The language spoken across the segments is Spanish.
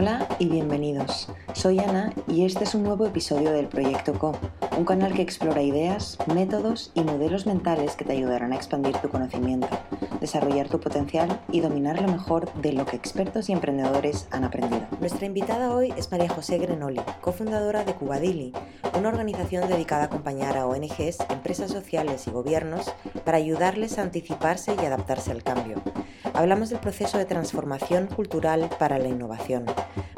Hola y bienvenidos. Soy Ana y este es un nuevo episodio del Proyecto Co, un canal que explora ideas, métodos y modelos mentales que te ayudarán a expandir tu conocimiento, desarrollar tu potencial y dominar lo mejor de lo que expertos y emprendedores han aprendido. Nuestra invitada hoy es María José Grenoli, cofundadora de Cubadili, una organización dedicada a acompañar a ONGs, empresas sociales y gobiernos para ayudarles a anticiparse y adaptarse al cambio. Hablamos del proceso de transformación cultural para la innovación.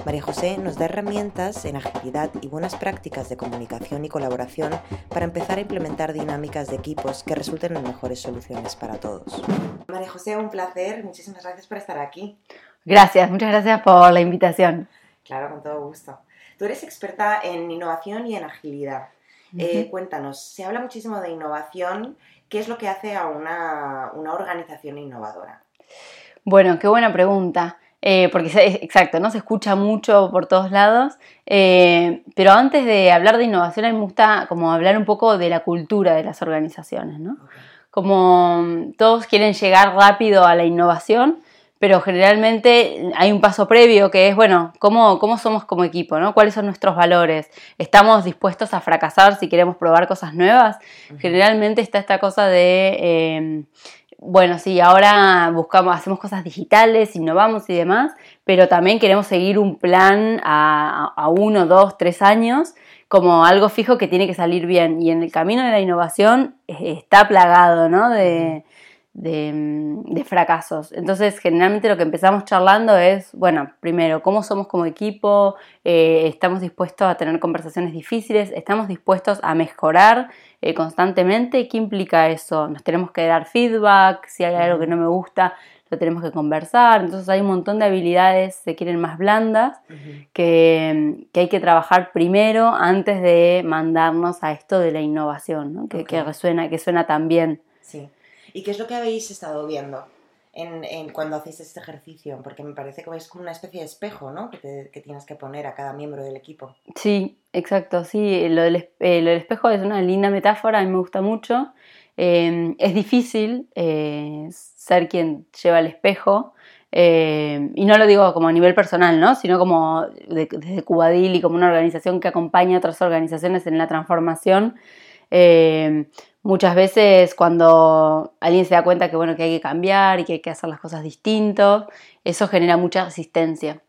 María José nos da herramientas en agilidad y buenas prácticas de comunicación y colaboración para empezar a implementar dinámicas de equipos que resulten en mejores soluciones para todos. María José, un placer. Muchísimas gracias por estar aquí. Gracias, muchas gracias por la invitación. Claro, con todo gusto. Tú eres experta en innovación y en agilidad. Eh, cuéntanos, se habla muchísimo de innovación. ¿Qué es lo que hace a una, una organización innovadora? Bueno, qué buena pregunta. Eh, porque exacto, ¿no? Se escucha mucho por todos lados. Eh, pero antes de hablar de innovación, a mí me gusta como hablar un poco de la cultura de las organizaciones, ¿no? Como mm, todos quieren llegar rápido a la innovación, pero generalmente hay un paso previo que es, bueno, ¿cómo, cómo somos como equipo? ¿no? ¿Cuáles son nuestros valores? ¿Estamos dispuestos a fracasar si queremos probar cosas nuevas? Generalmente está esta cosa de... Eh, bueno, sí, ahora buscamos, hacemos cosas digitales, innovamos y demás, pero también queremos seguir un plan a, uno, dos, tres años como algo fijo que tiene que salir bien. Y en el camino de la innovación eh, está plagado, ¿no? De, de, fracasos. Entonces, generalmente lo que empezamos charlando es, bueno, primero, ¿cómo somos como equipo? Eh, ¿Estamos dispuestos a tener conversaciones difíciles? ¿Estamos dispuestos a mejorar eh, constantemente? ¿Qué implica eso? ¿Nos tenemos que dar feedback? Si hay algo que no me gusta, lo tenemos que conversar. Entonces hay un montón de habilidades, se quieren más blandas, que, hay que trabajar primero antes de mandarnos a esto de la innovación, que, que, resuena, que suena tan bien. Sí. ¿Y qué es lo que habéis estado viendo en, cuando hacéis este ejercicio? Porque me parece que es como una especie de espejo, ¿no? Que, tienes que poner a cada miembro del equipo. Sí, exacto, sí. Lo del, eh, espejo es una linda metáfora, a mí me gusta mucho. Em, es difícil eh, ser quien lleva el espejo. Eh, y no lo digo como a nivel personal, ¿no? sino como desde Cubadil y como una organización que acompaña a otras organizaciones en la transformación. Muchas veces cuando alguien se da cuenta que, bueno, que hay que cambiar y que hay que hacer las cosas distintos, eso genera mucha resistencia.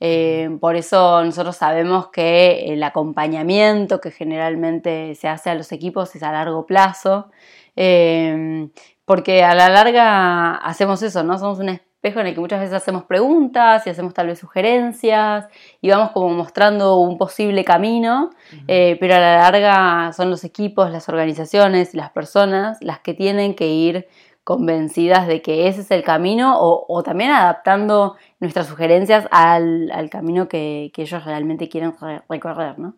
Eh, por eso nosotros sabemos que el acompañamiento que generalmente se hace a los equipos es a largo plazo, eh, porque a la larga hacemos eso, ¿no? Somos una espejo en el que muchas veces hacemos preguntas y hacemos tal vez sugerencias y vamos como mostrando un posible camino, eh, pero a la larga son los equipos, las organizaciones, las personas las que tienen que ir convencidas de que ese es el camino o, también adaptando nuestras sugerencias al, camino que, ellos realmente quieren recorrer, ¿no?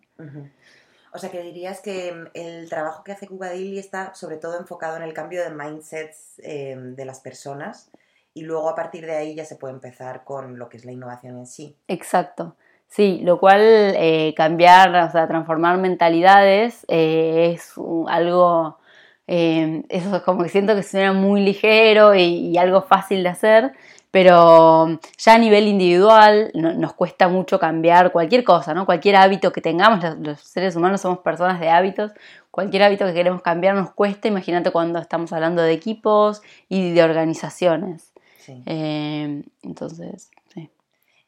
O sea que dirías que el trabajo que hace Cubadili está sobre todo enfocado en el cambio de mindsets eh, de las personas y luego a partir de ahí ya se puede empezar con lo que es la innovación en sí. Exacto. Sí, lo cual eh, cambiar, o sea, transformar mentalidades eh, es algo, eh, eso es como que siento que suena muy ligero y, algo fácil de hacer, pero ya a nivel individual nos cuesta mucho cambiar cualquier cosa, ¿no? Cualquier hábito que tengamos, los, los, seres humanos somos personas de hábitos, cualquier hábito que queremos cambiar nos cuesta, imagínate cuando estamos hablando de equipos y de organizaciones. Eh, entonces, sí.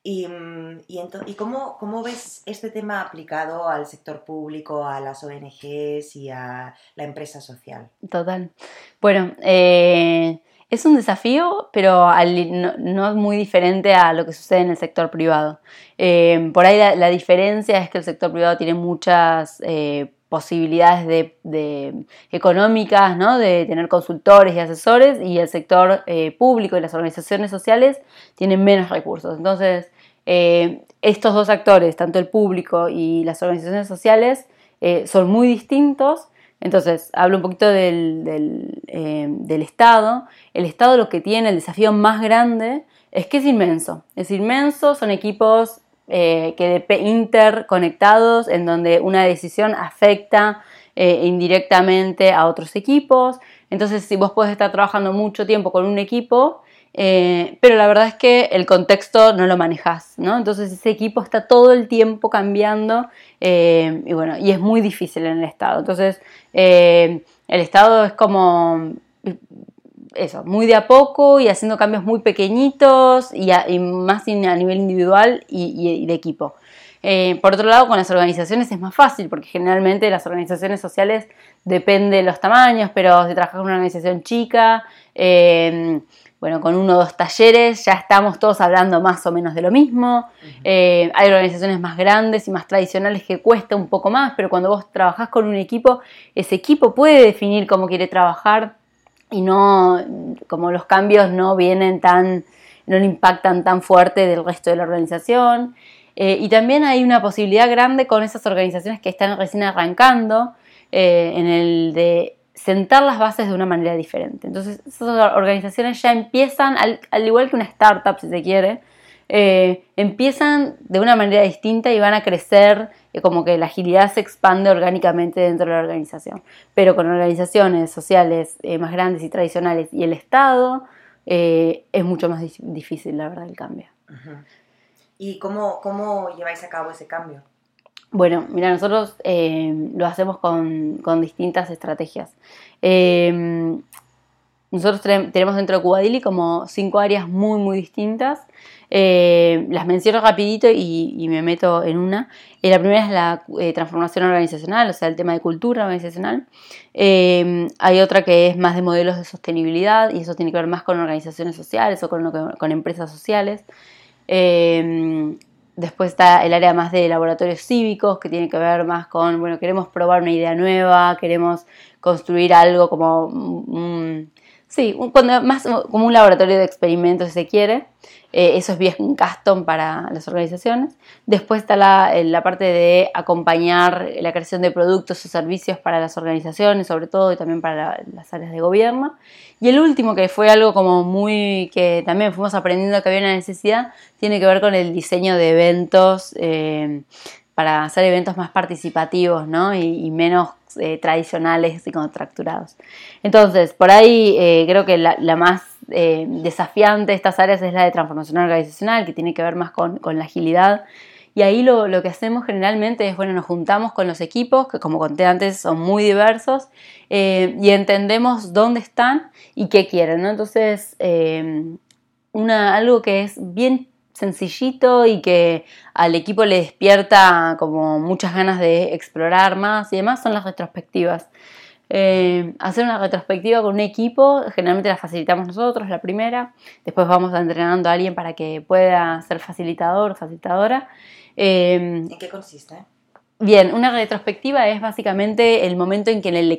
¿Y, mm, y, cómo, cómo, ves este tema aplicado al sector público, a las ONGs y a la empresa social? Total. Bueno, eh, es un desafío, pero no, es muy diferente a lo que sucede en el sector privado. Eh, por ahí la, diferencia es que el sector privado tiene muchas posibilidades de, económicas, ¿no? de tener consultores y asesores, y el sector eh, público y las organizaciones sociales tienen menos recursos. Entonces, eh, estos dos actores, tanto el público y las organizaciones sociales, eh, son muy distintos. Entonces, hablo un poquito del, del Estado. El Estado lo que tiene, el desafío más grande, es que es inmenso. Es inmenso, son equipos eh, que interconectados, en donde una decisión afecta eh, indirectamente a otros equipos. Entonces, si vos podés estar trabajando mucho tiempo con un equipo, Eh, pero la verdad es que el contexto no lo manejas, ¿no? Entonces ese equipo está todo el tiempo cambiando eh, y bueno, y es muy difícil en el Estado. Entonces el Estado es como eso, muy de a poco y haciendo cambios muy pequeñitos y, más a nivel individual y, de equipo. Eh, por otro lado, con las organizaciones es más fácil porque generalmente las organizaciones sociales depende de los tamaños, pero si trabajas con una organización chica, eh, bueno, con uno o dos talleres ya estamos todos hablando más o menos de lo mismo. Eh, hay organizaciones más grandes y más tradicionales que cuesta un poco más, pero cuando vos trabajás con un equipo, ese equipo puede definir cómo quiere trabajar y no, como los cambios no vienen tan, no le impactan tan fuerte del resto de la organización. Eh, y también hay una posibilidad grande con esas organizaciones que están recién arrancando eh, en el de sentar las bases de una manera diferente. Entonces, esas organizaciones ya empiezan, al, al igual que una startup, si se quiere, eh, empiezan de una manera distinta y van a crecer, eh, como que la agilidad se expande orgánicamente dentro de la organización. Pero con organizaciones sociales eh, más grandes y tradicionales y el Estado, es mucho más difícil, la verdad, el cambio. ¿Y cómo, cómo lleváis a cabo ese cambio? Bueno, mira, nosotros lo hacemos con, con distintas estrategias. Nosotros tenemos dentro de Cubadili como cinco áreas muy, muy distintas. Eh, las menciono rapidito y, me meto en una. Eh, la primera es la eh, transformación organizacional, o sea, el tema de cultura organizacional. hay otra que es más de modelos de sostenibilidad y eso tiene que ver más con organizaciones sociales o con, empresas sociales. después está el área más de laboratorios cívicos, que tiene que ver más con, bueno, queremos probar una idea nueva, queremos construir algo como... sí, más como un laboratorio de experimentos, si se quiere. Eh, eso es bien custom para las organizaciones. Después está la, la, parte de acompañar la creación de productos o servicios para las organizaciones, sobre todo, y también para las áreas de gobierno. Y el último, que fue algo como muy que también fuimos aprendiendo que había una necesidad, tiene que ver con el diseño de eventos. Eh, para hacer eventos más participativos ¿no? y, menos eh, tradicionales y contracturados. Entonces, por ahí creo que la, más eh, desafiante de estas áreas es la de transformación organizacional, que tiene que ver más con, la agilidad. Y ahí lo, que hacemos generalmente es, bueno, nos juntamos con los equipos, que como conté antes son muy diversos, eh, y entendemos dónde están y qué quieren, Entonces, eh, una, algo que es bien sencillito y que al equipo le despierta como muchas ganas de explorar más y demás son las retrospectivas. Eh, hacer una retrospectiva con un equipo, generalmente la facilitamos nosotros, la primera, después vamos entrenando a alguien para que pueda ser facilitador facilitadora. Eh, ¿En qué consiste? Bien, una retrospectiva es básicamente el momento en que el,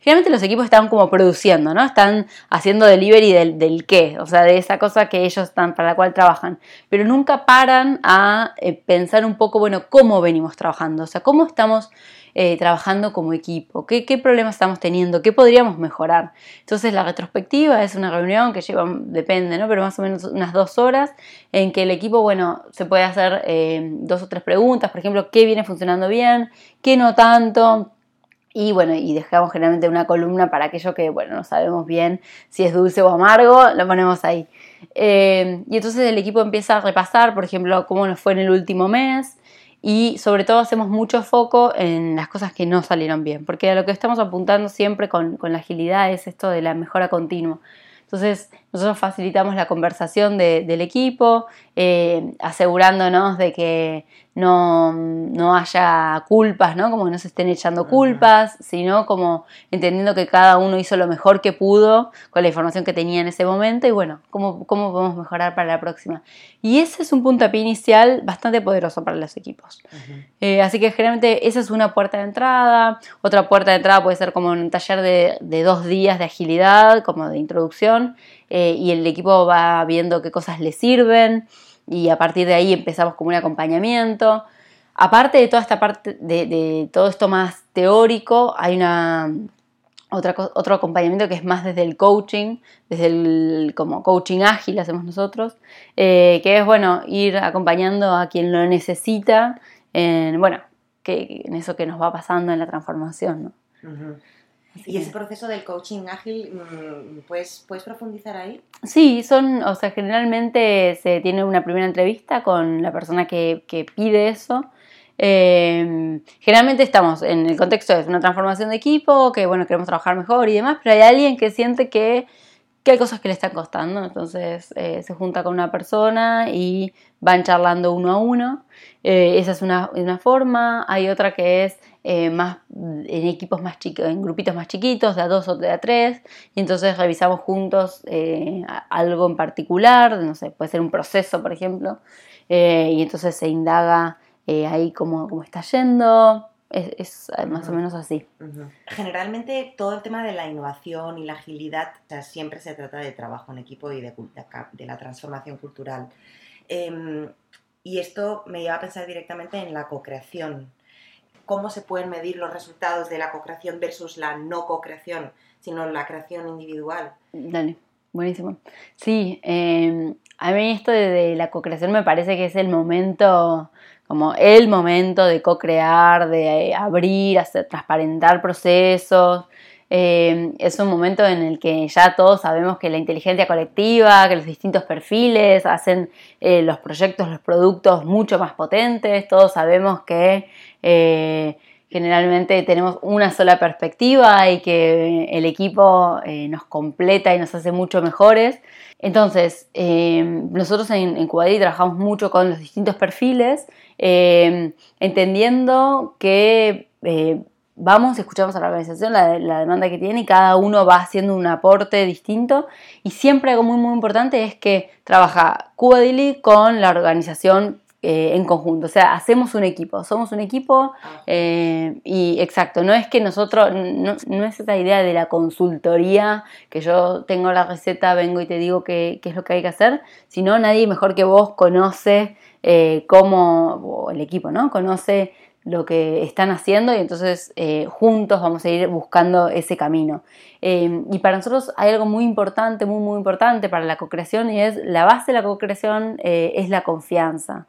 generalmente los equipos están como produciendo, ¿no? Están haciendo delivery del, del, qué, o sea, de esa cosa que ellos están, para la cual trabajan, pero nunca paran a eh, pensar un poco, bueno, cómo venimos trabajando, o sea, cómo estamos eh, trabajando como equipo, ¿Qué, problemas estamos teniendo, qué podríamos mejorar. Entonces la retrospectiva es una reunión que lleva, depende, ¿no? pero más o menos unas dos horas en que el equipo, bueno, se puede hacer eh, dos o tres preguntas, por ejemplo, qué viene funcionando bien, qué no tanto. Y bueno, y dejamos generalmente una columna para aquello que, bueno, no sabemos bien si es dulce o amargo, lo ponemos ahí. Eh, y entonces el equipo empieza a repasar, por ejemplo, cómo nos fue en el último mes, y sobre todo hacemos mucho foco en las cosas que no salieron bien, porque a lo que estamos apuntando siempre con, con la agilidad es esto de la mejora continua. Entonces, nosotros facilitamos la conversación del equipo, eh, asegurándonos de que no, haya culpas, ¿no? Como que no se estén echando culpas, sino como entendiendo que cada uno hizo lo mejor que pudo con la información que tenía en ese momento y bueno, cómo, cómo podemos mejorar para la próxima. Y ese es un puntapié inicial bastante poderoso para los equipos. Eh, así que generalmente esa es una puerta de entrada. Otra puerta de entrada puede ser como un taller de, de dos días de agilidad, como de introducción eh, y el equipo va viendo qué cosas le sirven y a partir de ahí empezamos como un acompañamiento. Aparte de toda esta parte, de, todo esto más teórico, hay una, otra, otro acompañamiento que es más desde el coaching, desde el como coaching ágil hacemos nosotros, eh, que es bueno ir acompañando a quien lo necesita en, bueno, que, en eso que nos va pasando en la transformación. ¿Y ese proceso del coaching ágil, mm, ¿puedes, ¿puedes profundizar ahí? Sí, son, o sea, generalmente se tiene una primera entrevista con la persona que, que pide eso. Eh, generalmente estamos en el contexto de una transformación de equipo, que bueno, queremos trabajar mejor y demás, pero hay alguien que siente que que hay cosas que le están costando, entonces eh, se junta con una persona y van charlando uno a uno. Eh, esa es una, forma. Hay otra que es eh, más en equipos más chicos, en grupitos más chiquitos, de a dos o de a tres, y entonces revisamos juntos algo en particular, no sé, puede ser un proceso, por ejemplo, y entonces se indaga ahí cómo, cómo está yendo. Es, más o menos así. Generalmente todo el tema de la innovación y la agilidad siempre se trata de trabajo en equipo y de, de la transformación cultural. Em, y esto me lleva a pensar directamente en la co-creación. ¿Cómo se pueden medir los resultados de la co-creación versus la no co-creación, sino la creación individual? Dale, buenísimo. Sí, em, a mí esto de la co-creación me parece que es el momento como el momento de co-crear, de abrir, hacer transparentar procesos. Eh, es un momento en el que ya todos sabemos que la inteligencia colectiva, que los distintos perfiles hacen eh, los proyectos, los productos mucho más potentes, todos sabemos que eh, generalmente tenemos una sola perspectiva y que el equipo nos completa y nos hace mucho mejores. Entonces, nosotros en, en trabajamos mucho con los distintos perfiles eh, entendiendo que eh, vamos, escuchamos a la organización la, demanda que tiene y cada uno va haciendo un aporte distinto y siempre algo muy muy importante es que trabaja Cuba con la organización eh, en conjunto, o sea, hacemos un equipo, somos un equipo ah. y exacto, no es que nosotros, no, es esa idea de la consultoría, que yo tengo la receta, vengo y te digo qué, qué es lo que hay que hacer, sino nadie mejor que vos conoce eh, cómo el equipo ¿no? conoce lo que están haciendo y entonces eh, juntos vamos a ir buscando ese camino. Eh, y para nosotros hay algo muy importante, muy, muy importante para la co-creación y es la base de la co-creación es la confianza.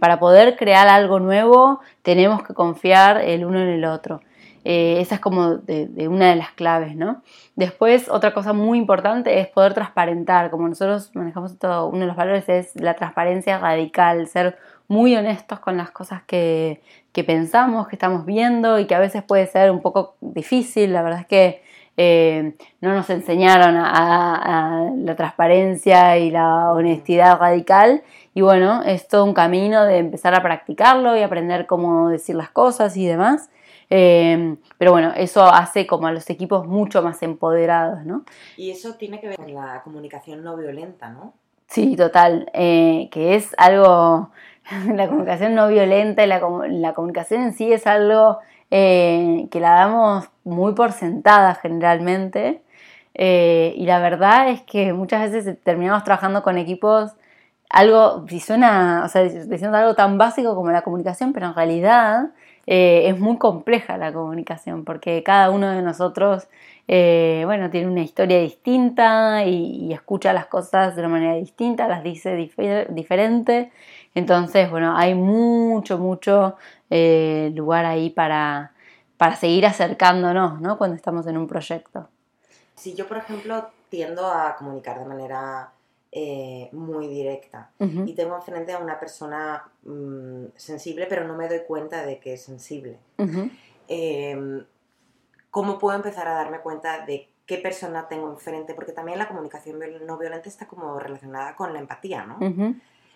para poder crear algo nuevo tenemos que confiar el uno en el otro. Eh, esa es como de, una de las claves, ¿no? Después, otra cosa muy importante es poder transparentar. Como nosotros manejamos todo, uno de los valores es la transparencia radical, ser muy honestos con las cosas que, pensamos, que estamos viendo y que a veces puede ser un poco difícil. La verdad es que eh, no nos enseñaron a, la transparencia y la honestidad radical. Y bueno, es todo un camino de empezar a practicarlo y aprender cómo decir las cosas y demás. Em, pero bueno, eso hace como a los equipos mucho más empoderados, ¿no? Y eso tiene que ver con la comunicación no violenta, ¿no? Sí, total, eh, que es algo, la comunicación no violenta la, la comunicación en sí es algo eh, que la damos muy por sentada generalmente. Eh, y la verdad es que muchas veces terminamos trabajando con equipos algo, si suena, o sea, diciendo algo tan básico como la comunicación, pero en realidad eh, es muy compleja la comunicación porque cada uno de nosotros, eh, bueno, tiene una historia distinta y, escucha las cosas de una manera distinta, las dice diferente. Entonces, bueno, hay mucho, mucho eh, lugar ahí para, para seguir acercándonos, ¿no? Cuando estamos en un proyecto. Si yo, por ejemplo, tiendo a comunicar de manera eh, muy directa. Y tengo enfrente a una persona mm, sensible, pero no me doy cuenta de que es sensible. Em, ¿Cómo puedo empezar a darme cuenta de qué persona tengo enfrente? Porque también la comunicación no violenta está como relacionada con la empatía, ¿no?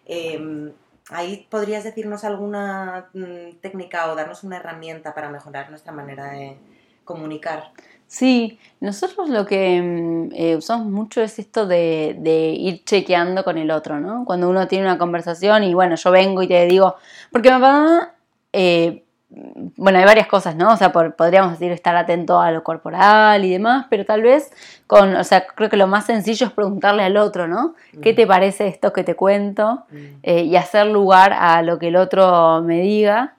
Em, ahí podrías decirnos alguna mm, técnica o darnos una herramienta para mejorar nuestra manera de comunicar. Sí, nosotros lo que mm, eh, usamos mucho es esto de, ir chequeando con el otro, ¿no? Cuando uno tiene una conversación y bueno, yo vengo y te digo, porque papá, eh, bueno, hay varias cosas, ¿no? O sea, podríamos decir estar atento a lo corporal y demás, pero tal vez con, o sea, creo que lo más sencillo es preguntarle al otro, ¿no? ¿Qué te parece esto que te cuento? Eh, y hacer lugar a lo que el otro me diga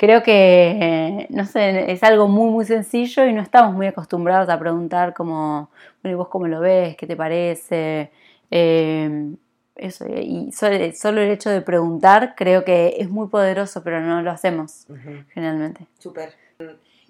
creo que, no sé, es algo muy, muy sencillo y no estamos muy acostumbrados a preguntar como, bueno, ¿y vos cómo lo ves? ¿Qué te parece? Em, eso, y solo, el hecho de preguntar creo que es muy poderoso, pero no lo hacemos generalmente. Súper.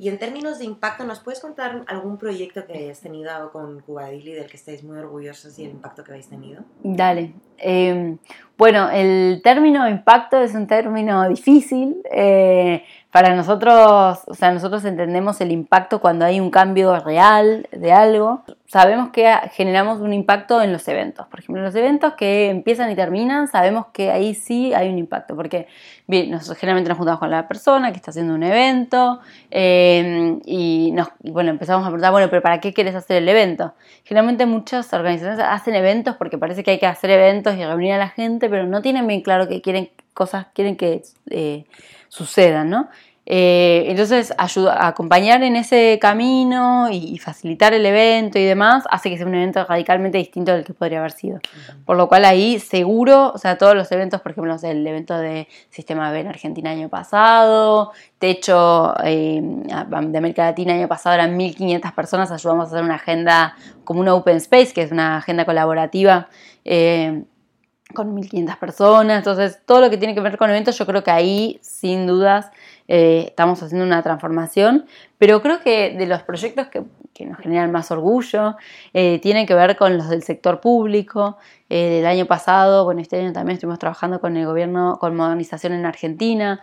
Y en términos de impacto, ¿nos puedes contar algún proyecto que hayas tenido con Cubadili del que estéis muy orgullosos y el impacto que habéis tenido? Dale. Em, bueno, el término impacto es un término difícil. Eh, para nosotros, o sea, nosotros entendemos el impacto cuando hay un cambio real de algo. Sabemos que generamos un impacto en los eventos. Por ejemplo, los eventos que empiezan y terminan, sabemos que ahí sí hay un impacto. Porque bien, nosotros generalmente nos juntamos con la persona que está haciendo un evento eh, y, nos, bueno, empezamos a preguntar, bueno, pero ¿para qué quieres hacer el evento? Generalmente muchas organizaciones hacen eventos porque parece que hay que hacer eventos y reunir a la gente, pero no tienen bien claro que quieren cosas, quieren que... Eh, sucedan, ¿no? Eh, entonces, ayuda, acompañar en ese camino y, facilitar el evento y demás hace que sea un evento radicalmente distinto del que podría haber sido. Por lo cual ahí seguro, o sea, todos los eventos, por ejemplo, el evento de Sistema B en Argentina año pasado, Techo eh, de América Latina año pasado eran 1.500 personas, ayudamos a hacer una agenda como una Open Space, que es una agenda colaborativa. Eh, con 1.500 personas, entonces todo lo que tiene que ver con eventos, yo creo que ahí sin dudas eh, estamos haciendo una transformación, pero creo que de los proyectos que, nos generan más orgullo, eh, tienen que ver con los del sector público. Eh, el año pasado, bueno, este año también estuvimos trabajando con el gobierno, con modernización en Argentina,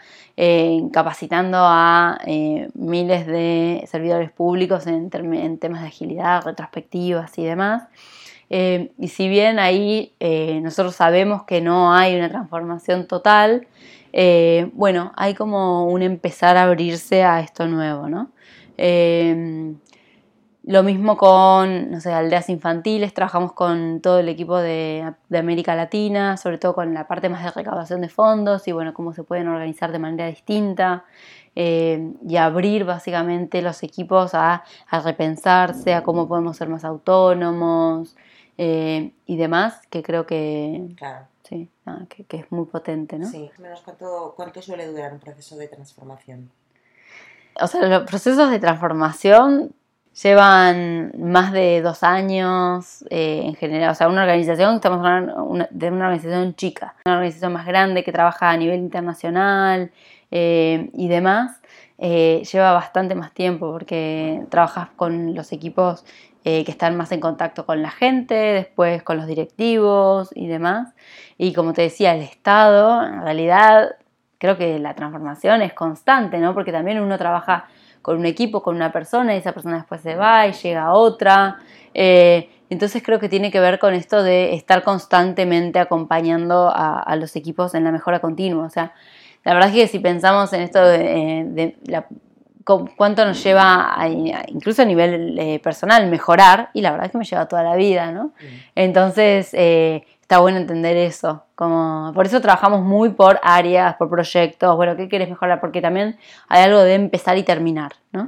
capacitando a miles de servidores públicos en, temas de agilidad, retrospectivas y demás. Eh, y si bien ahí eh, nosotros sabemos que no hay una transformación total, eh, bueno, hay como un empezar a abrirse a esto nuevo, ¿no? lo mismo con, no sé, aldeas infantiles, trabajamos con todo el equipo de, América Latina, sobre todo con la parte más de recaudación de fondos y bueno, cómo se pueden organizar de manera distinta y abrir básicamente los equipos a, a, repensarse, a cómo podemos ser más autónomos, eh, y demás, que creo que, sí, que, es muy potente, ¿no? Sí, menos cuánto, cuánto suele durar un proceso de transformación. O sea, los procesos de transformación llevan más de dos años eh, en general. O sea, una organización, estamos hablando de una organización chica, una organización más grande que trabaja a nivel internacional eh, y demás. lleva bastante más tiempo porque trabajas con los equipos eh, que están más en contacto con la gente, después con los directivos y demás. Y como te decía, el Estado, en realidad, creo que la transformación es constante, ¿no? Porque también uno trabaja con un equipo, con una persona, y esa persona después se va y llega otra. Eh, entonces creo que tiene que ver con esto de estar constantemente acompañando a, los equipos en la mejora continua. O sea, la verdad es que si pensamos en esto de, de la cuánto nos lleva, incluso a nivel eh, personal, mejorar, y la verdad es que me lleva toda la vida, ¿no? Entonces, eh, está bueno entender eso. Como, por eso trabajamos muy por áreas, por proyectos, bueno, ¿qué quieres mejorar? Porque también hay algo de empezar y terminar, ¿no?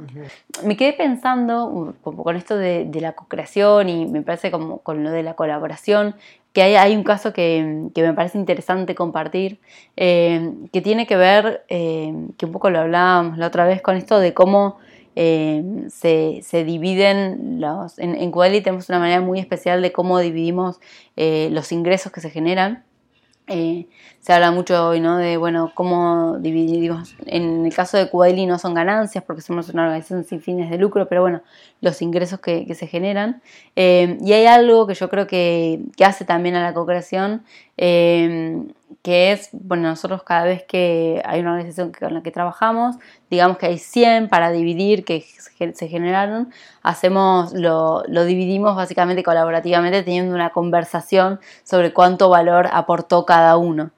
Me quedé pensando con esto de, de la co-creación y me parece como con lo de la colaboración, que hay, un caso que, me parece interesante compartir, eh, que tiene que ver, eh, que un poco lo hablábamos la otra vez, con esto de cómo eh, se, dividen los... En, en tenemos una manera muy especial de cómo dividimos los ingresos que se generan eh, se habla mucho hoy, ¿no? De, bueno, cómo dividimos. En el caso de Kuwaili no son ganancias porque somos una organización sin fines de lucro, pero bueno, los ingresos que, se generan. Eh, y hay algo que yo creo que, que hace también a la cooperación, eh, que es, bueno, nosotros cada vez que hay una organización con la que trabajamos, digamos que hay 100 para dividir que se generaron, hacemos, lo, lo dividimos básicamente colaborativamente teniendo una conversación sobre cuánto valor aportó cada uno.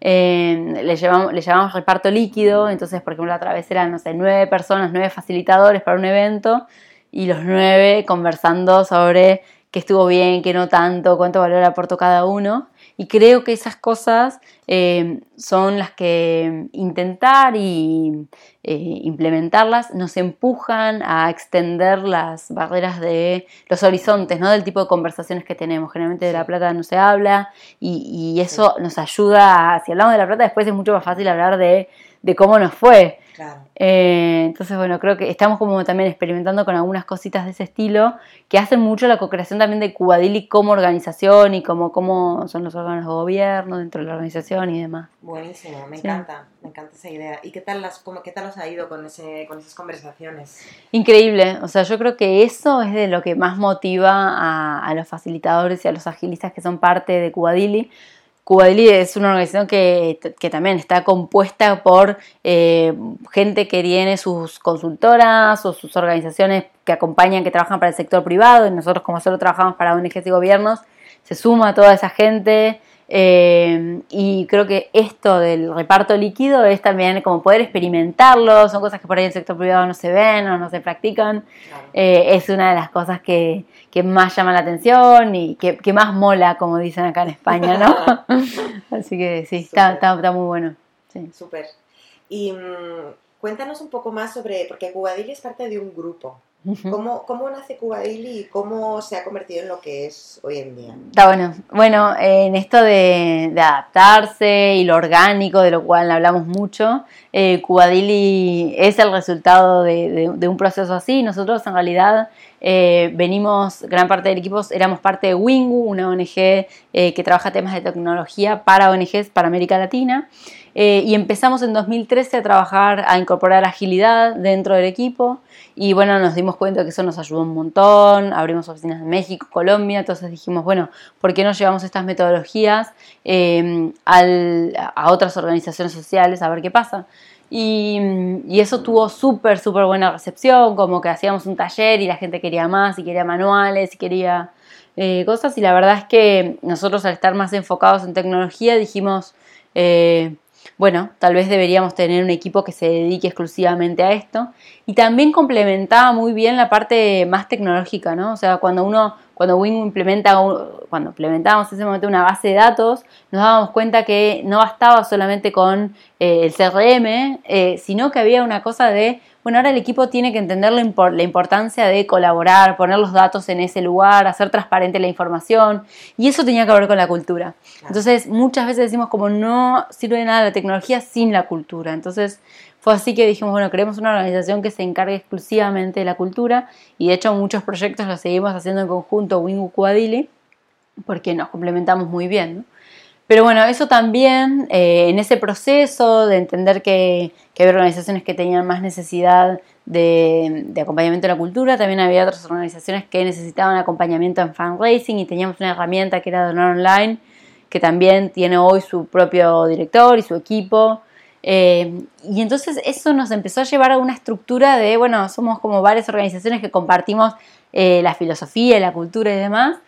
Eh, le, llevamos, le llamamos reparto líquido, entonces, por ejemplo, otra vez eran, no sé, nueve personas, nueve facilitadores para un evento y los nueve conversando sobre qué estuvo bien, qué no tanto, cuánto valor aportó cada uno. Y creo que esas cosas eh, son las que intentar y eh, implementarlas nos empujan a extender las barreras de los horizontes, ¿no? Del tipo de conversaciones que tenemos. Generalmente de la plata no se habla y, eso nos ayuda, si hablamos de la plata después es mucho más fácil hablar de, cómo nos fue. Claro. Eh, entonces, bueno, creo que estamos como también experimentando con algunas cositas de ese estilo que hacen mucho la co-creación también de Cubadili como organización y como cómo son los órganos de gobierno dentro de la organización y demás. Buenísimo, me encanta, me encanta esa idea. ¿Y qué tal, las, cómo, qué tal os ha ido con, ese, con esas conversaciones? Increíble, o sea, yo creo que eso es de lo que más motiva a, a los facilitadores y a los agilistas que son parte de Cubadili Cubadili es una organización que, también está compuesta por eh, gente que tiene sus consultoras o sus organizaciones que acompañan, que trabajan para el sector privado, y nosotros como solo trabajamos para ONGs y gobiernos, se suma toda esa gente eh, y creo que esto del reparto líquido es también como poder experimentarlo, son cosas que por ahí en el sector privado no se ven o no se practican. Eh, es una de las cosas que, más llama la atención y que, más mola, como dicen acá en España, ¿no? Así que sí, está, está, muy bueno. Sí. Súper. Y mm, cuéntanos un poco más sobre, porque Cubadili es parte de un grupo. ¿Cómo, ¿Cómo, nace Cubadili y cómo se ha convertido en lo que es hoy en día? Está bueno. Bueno, en esto de, adaptarse y lo orgánico, de lo cual hablamos mucho, eh, Cubadili es el resultado de, un proceso así. Nosotros en realidad eh, venimos, gran parte del equipo éramos parte de Wingu, una ONG eh, que trabaja temas de tecnología para ONGs para América Latina. Eh, y empezamos en 2013 a trabajar, a incorporar agilidad dentro del equipo y bueno, nos dimos cuenta que eso nos ayudó un montón, abrimos oficinas en México, Colombia, entonces dijimos, bueno, ¿por qué no llevamos estas metodologías a otras organizaciones sociales a ver qué pasa? Y, eso tuvo súper, súper buena recepción, como que hacíamos un taller y la gente quería más y quería manuales y quería eh, cosas y la verdad es que nosotros al estar más enfocados en tecnología dijimos, bueno, tal vez deberíamos tener un equipo que se dedique exclusivamente a esto. Y también complementaba muy bien la parte más tecnológica, ¿no? O sea, cuando uno, cuando Wing implementa, cuando implementábamos en ese momento una base de datos, nos dábamos cuenta que no bastaba solamente con eh, el CRM, eh, sino que había una cosa de bueno, ahora el equipo tiene que entender la, importancia de colaborar, poner los datos en ese lugar, hacer transparente la información, y eso tenía que ver con la cultura. Entonces, muchas veces decimos como no sirve de nada la tecnología sin la cultura. Entonces, fue así que dijimos, bueno, queremos una organización que se encargue exclusivamente de la cultura, y de hecho muchos proyectos los seguimos haciendo en conjunto Wingu Cuadili, porque nos complementamos muy bien. Pero bueno, eso también, eh, en ese proceso de entender que, había organizaciones que tenían más necesidad de, acompañamiento en la cultura, también había otras organizaciones que necesitaban acompañamiento en fundraising y teníamos una herramienta que era Donar Online, que también tiene hoy su propio director y su equipo. Eh, y entonces eso nos empezó a llevar a una estructura de, bueno, somos como varias organizaciones que compartimos eh, la filosofía, la cultura y demás.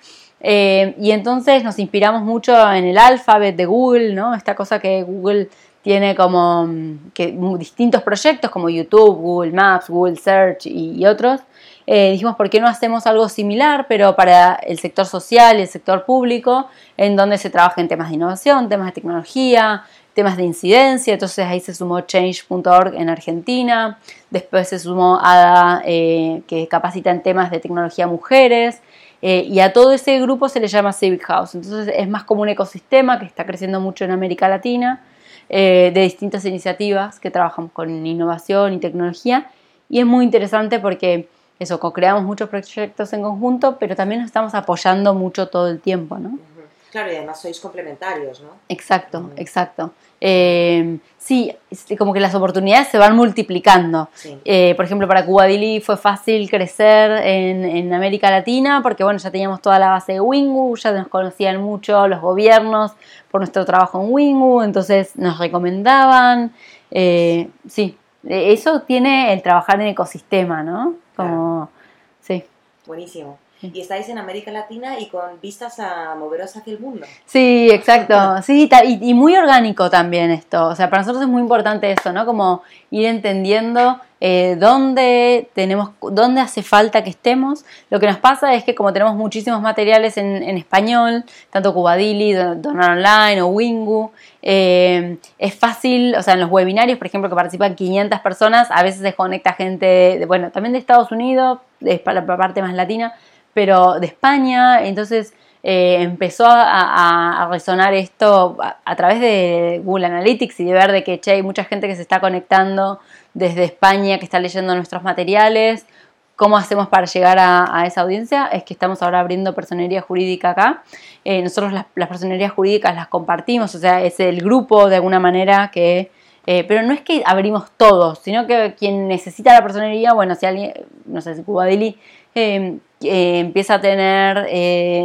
Eh, y entonces nos inspiramos mucho en el alfabet de Google, ¿no? Esta cosa que Google tiene como mm, distintos proyectos como YouTube, Google Maps, Google Search y, otros. Eh, dijimos, ¿por qué no hacemos algo similar, pero para el sector social y el sector público, en donde se trabaja en temas de innovación, temas de tecnología, temas de incidencia? Entonces ahí se sumó Change.org en Argentina, después se sumó ADA, eh, que capacita en temas de tecnología mujeres. Eh, y a todo ese grupo se le llama Civic House. Entonces es más como un ecosistema que está creciendo mucho en América Latina, eh, de distintas iniciativas que trabajamos con innovación y tecnología. Y es muy interesante porque eso, co-creamos muchos proyectos en conjunto, pero también nos estamos apoyando mucho todo el tiempo, ¿no? Claro, y además sois complementarios, ¿no? Exacto, exacto. Eh, sí, como que las oportunidades se van multiplicando. Eh, por ejemplo, para Cubadili fue fácil crecer en, América Latina porque, bueno, ya teníamos toda la base de Wingu, ya nos conocían mucho los gobiernos por nuestro trabajo en Wingu, entonces nos recomendaban. Eh, sí, eso tiene el trabajar en ecosistema, ¿no? Como, sí. Buenísimo y estáis en América Latina y con vistas a moveros hacia el mundo. Sí, exacto. Sí, y, muy orgánico también esto. O sea, para nosotros es muy importante eso, ¿no? Como ir entendiendo eh, dónde tenemos, dónde hace falta que estemos. Lo que nos pasa es que como tenemos muchísimos materiales en, español, tanto Cubadili, Donar Online o Wingu, eh, es fácil, o sea, en los webinarios, por ejemplo, que participan 500 personas, a veces se conecta gente, de, bueno, también de Estados Unidos, de la parte más latina, pero de España, entonces eh, empezó a, resonar esto a, través de Google Analytics y de ver de que che, hay mucha gente que se está conectando desde España que está leyendo nuestros materiales. ¿Cómo hacemos para llegar a, esa audiencia? Es que estamos ahora abriendo personería jurídica acá. Eh, nosotros las, personerías jurídicas las compartimos, o sea, es el grupo de alguna manera que... Eh, pero no es que abrimos todos, sino que quien necesita la personería, bueno, si alguien, no sé, si Cubadili eh, empieza a tener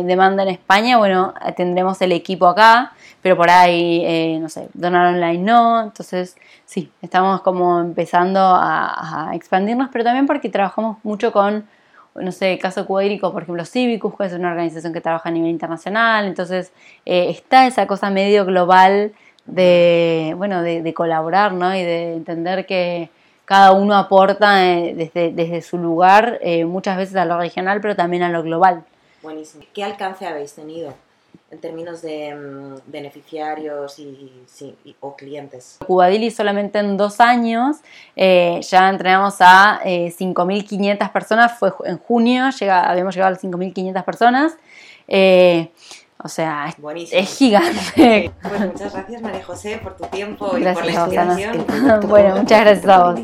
demanda en España, bueno, tendremos el equipo acá pero por ahí, eh, no sé, donar online no. Entonces, sí, estamos como empezando a, expandirnos, pero también porque trabajamos mucho con, no sé, caso cuadrico, por ejemplo, Civicus, que es una organización que trabaja a nivel internacional. Entonces, eh, está esa cosa medio global de, bueno, de, colaborar, ¿no? Y de entender que cada uno aporta eh, desde, desde, su lugar, muchas veces a lo regional, pero también a lo global. Buenísimo. ¿Qué alcance habéis tenido? en términos de mm, beneficiarios y, o clientes? Cubadili solamente en dos años eh, ya entrenamos a 5.500 eh, personas, fue en junio, llega, habíamos llegado a las 5.500 personas. Eh, o sea, es gigante. Pues muchas gracias María José por tu tiempo y por la inspiración. bueno, muchas gracias a vos.